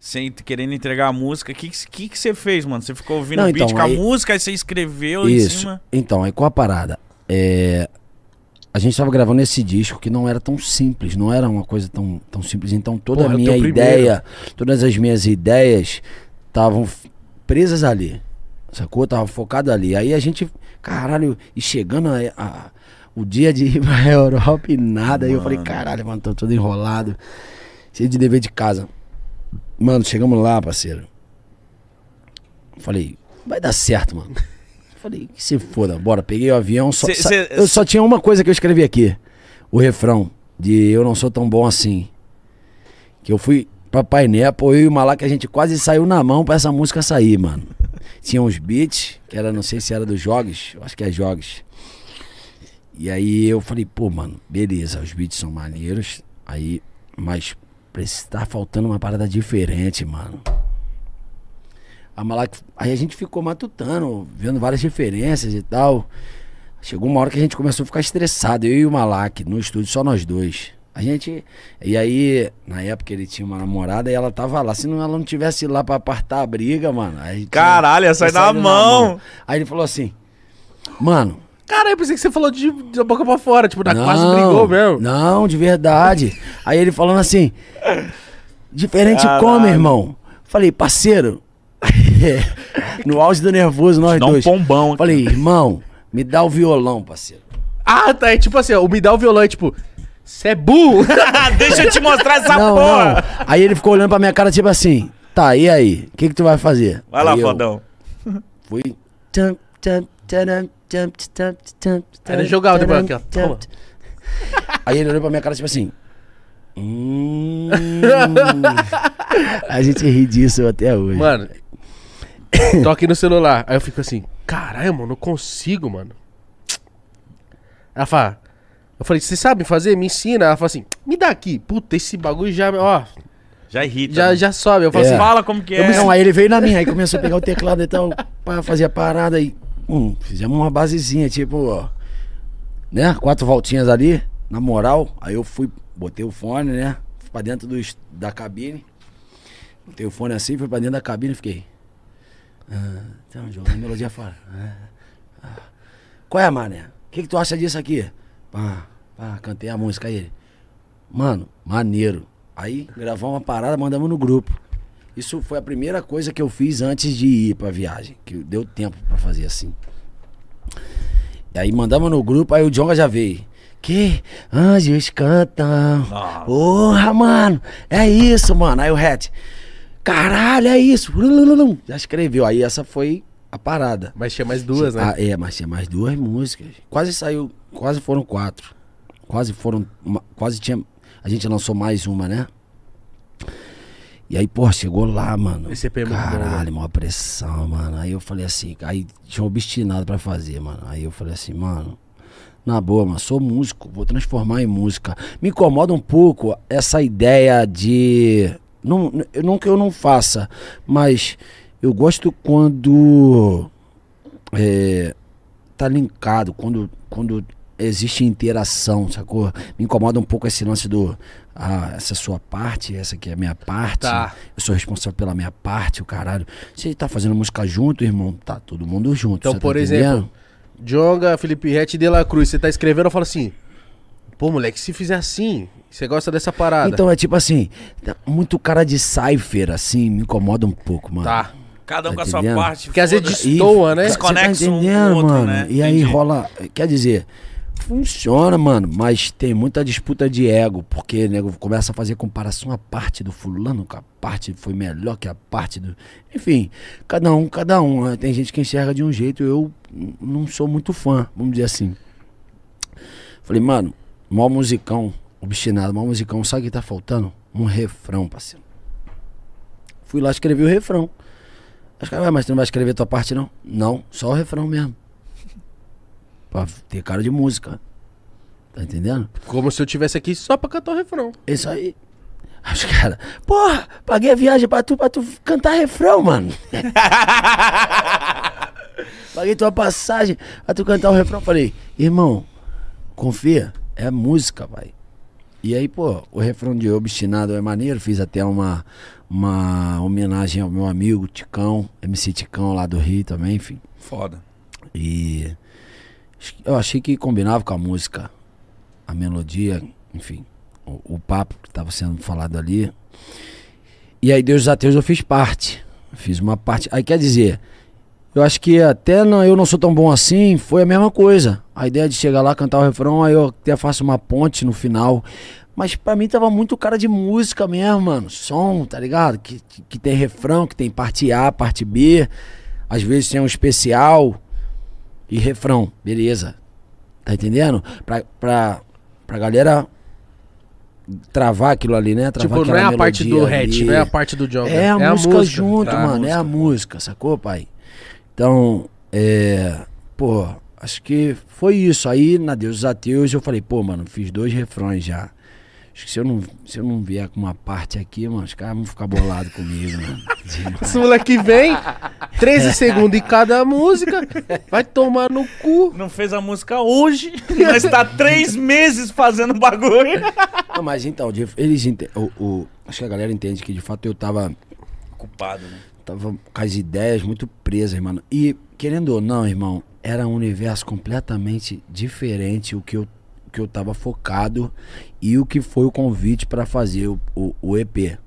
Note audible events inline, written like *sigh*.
sem querendo entregar a música. O que, que, que você fez, mano? Você ficou ouvindo o beat então, com aí- a música, aí você escreveu em Isso. cima. Então, aí qual a parada? É, A gente tava gravando esse disco que não era tão simples, não era uma coisa tão, tão simples. Então toda Porra, a é minha ideia, todas as minhas ideias estavam presas ali. Sacou? Tava focado ali. Aí a gente, caralho, e chegando a, a- o dia de ir pra *laughs* Europa e nada. Aí eu falei, Mano. caralho, mano, tô todo enrolado. Cheio de dever de casa. Mano, chegamos lá, parceiro. Falei, vai dar certo, mano. Falei, que se foda, bora. Peguei o avião. Só, Cê- cê- eu só tinha uma coisa que eu escrevi aqui. O refrão de Eu Não Sou Tão Bom Assim. Que eu fui pra Painepo, eu e o Malak, a gente quase saiu na mão pra essa música sair, mano. Tinha uns beats, que era, não sei se era dos jogos, eu acho que é jogos. E aí eu falei, pô, mano, beleza, os beats são maneiros. Aí, mas tá faltando uma parada diferente, mano. A Malak, aí a gente ficou matutando, vendo várias referências e tal. Chegou uma hora que a gente começou a ficar estressado, eu e o Malak, no estúdio, só nós dois. A gente. E aí, na época ele tinha uma namorada e ela tava lá. Se não, ela não tivesse lá pra apartar a briga, mano. a gente tinha- Caralho, ia sair na saído mão. Aí ele falou assim: Mano, Cara, eu pensei que você falou de, da boca pra fora, tipo, na quase brigou mesmo. Não, de verdade. Aí ele falando assim: Diferente como, Caralho. irmão? Falei, parceiro. *laughs* no auge do nervoso, nós Dá um dois. pombão aqui. Falei, irmão, me dá o violão, parceiro. Ah, tá. É tipo assim, ó, o me dá o violão é tipo, cê é burro. *laughs* Deixa eu te mostrar essa não, porra. não. Aí ele ficou olhando pra minha cara, tipo assim: Tá, e aí? O que, que tu vai fazer? Vai lá, Aí eu fodão. Fui. Tum, tum, Era jogar o taram, aqui, ó. Toma. Aí ele olhou pra minha cara, tipo assim. Hum. a gente ri disso até hoje. Mano, tô aqui no celular. Aí eu fico assim, caralho, mano, não consigo, mano. Ela fala, eu falei, você sabe fazer? Me ensina. Ela fala assim, me dá aqui. Puta, esse bagulho já, ó, Já irrita. já, né? já sobe. Eu falo É. assim, Fala como que é. Não, aí ele veio na minha, aí começou a pegar o teclado e tal, pra fazer a parada e. Fizemos uma basezinha, tipo, ó. Né? Quatro voltinhas ali, na moral. Aí eu fui, botei o fone, né? Fui pra dentro do, da cabine. Botei o fone assim, fui pra dentro da cabine e fiquei. Ah, então, jogando melodia fora. Ah, ah. Qual é, mané? O que, que tu acha disso aqui? Pá, pá, cantei a música aí. Mano, maneiro. Aí gravamos uma parada, mandamos no grupo. Isso foi a primeira coisa que eu fiz antes de ir pra viagem. Que deu tempo pra fazer assim. E aí mandamos no grupo, aí o Jonga já veio. Que anjos cantam. Nossa. Porra, mano. É isso, mano. Aí o Hat. Caralho, é isso. Já escreveu. Aí essa foi a parada. mas tinha mais duas, né? Ah, é, mas tinha mais duas músicas. Quase saiu, quase foram quatro. Quase foram, uma- quase tinha, a gente lançou mais uma, né? E aí, pô, chegou lá, mano. Esse EP é bom, Caralho, maior pressão, mano. Aí eu falei assim, aí tinha obstinado pra fazer, mano. Aí eu falei assim, mano, na boa, mano, sou músico, vou transformar em música. Me incomoda um pouco essa ideia de. Não, não que eu não faça, mas eu gosto quando. É, tá linkado, quando, quando existe interação, sacou? Me incomoda um pouco esse lance do. Ah, essa é a sua parte, essa aqui é a minha parte. Tá. Eu sou responsável pela minha parte, o caralho. Você tá fazendo música junto, irmão? Tá todo mundo junto. Então, tá por entendendo? exemplo, Jonga, Felipe Rett e De La Cruz, você tá escrevendo, eu falo assim, pô, moleque, se fizer assim, você gosta dessa parada. Então é tipo assim, tá muito cara de cipher, assim, me incomoda um pouco, mano. Tá. Cada um Tá com a sua entendendo? parte. Porque às vezes destoa, né? Cê tá um com o entendendo, outro, mano? né? E aí Entendi. rola. Quer dizer, funciona, mano, mas tem muita disputa de ego, porque nego começa a fazer comparação a parte do fulano, que a parte foi melhor que a parte do. Enfim, cada um, cada um. né? Tem gente que enxerga de um jeito, eu não sou muito fã, vamos dizer assim. Falei, mano, mó musicão, obstinado, mó musicão, sabe o que tá faltando? Um refrão, parceiro. Fui lá escrevi o refrão. Os caras, "Ué, mas tu não vai escrever tua parte, não? Não, só o refrão mesmo. Pra ter cara de música. Tá entendendo? Como se eu tivesse aqui só pra cantar o refrão. Isso aí. Os caras, porra, paguei a viagem pra tu, pra tu cantar refrão, mano. *laughs* paguei tua passagem pra tu cantar o refrão. Falei, irmão, confia, é música, vai. E aí, pô, o refrão de Obstinado é maneiro, fiz até uma, uma homenagem ao meu amigo Ticão, MC Ticão lá do Rio também, enfim. Foda. E eu achei que combinava com a música, a melodia, enfim, o, o papo que estava sendo falado ali. E aí Deus dos Ateus eu fiz parte. Fiz uma parte. Aí quer dizer, eu acho que até não, eu não sou tão bom assim, foi a mesma coisa. A ideia de chegar lá, cantar o refrão, aí eu até faço uma ponte no final. Mas pra mim tava muito cara de música mesmo, mano. Som, tá ligado? Que, que, que tem refrão, que tem parte A, parte B. Às vezes tem um especial e refrão, beleza. Tá entendendo? Pra, pra, pra galera travar aquilo ali, né? Travar Tipo, não é a parte do ali. não é a parte do John. É a, música, junto, tá, a mano. É a música. música, sacou, pai? Então, é. Pô, acho que foi isso. Aí, na Deus dos Ateus, eu falei, pô, mano, fiz dois refrões já. Acho que se eu não, se eu não vier com uma parte aqui, mano, os caras vão ficar bolados comigo, mano. *laughs* Esse moleque vem, 13 segundos em cada música, vai tomar no cu. Não fez a música hoje, mas tá três meses fazendo bagulho. Não, mas então, eles o, o- Acho que a galera entende que de fato eu tava. Culpado, né? Tava com as ideias muito presas, mano. E, querendo ou não, irmão, era um universo completamente diferente o que eu, que eu tava focado e o que foi o convite pra fazer o, o, o EP.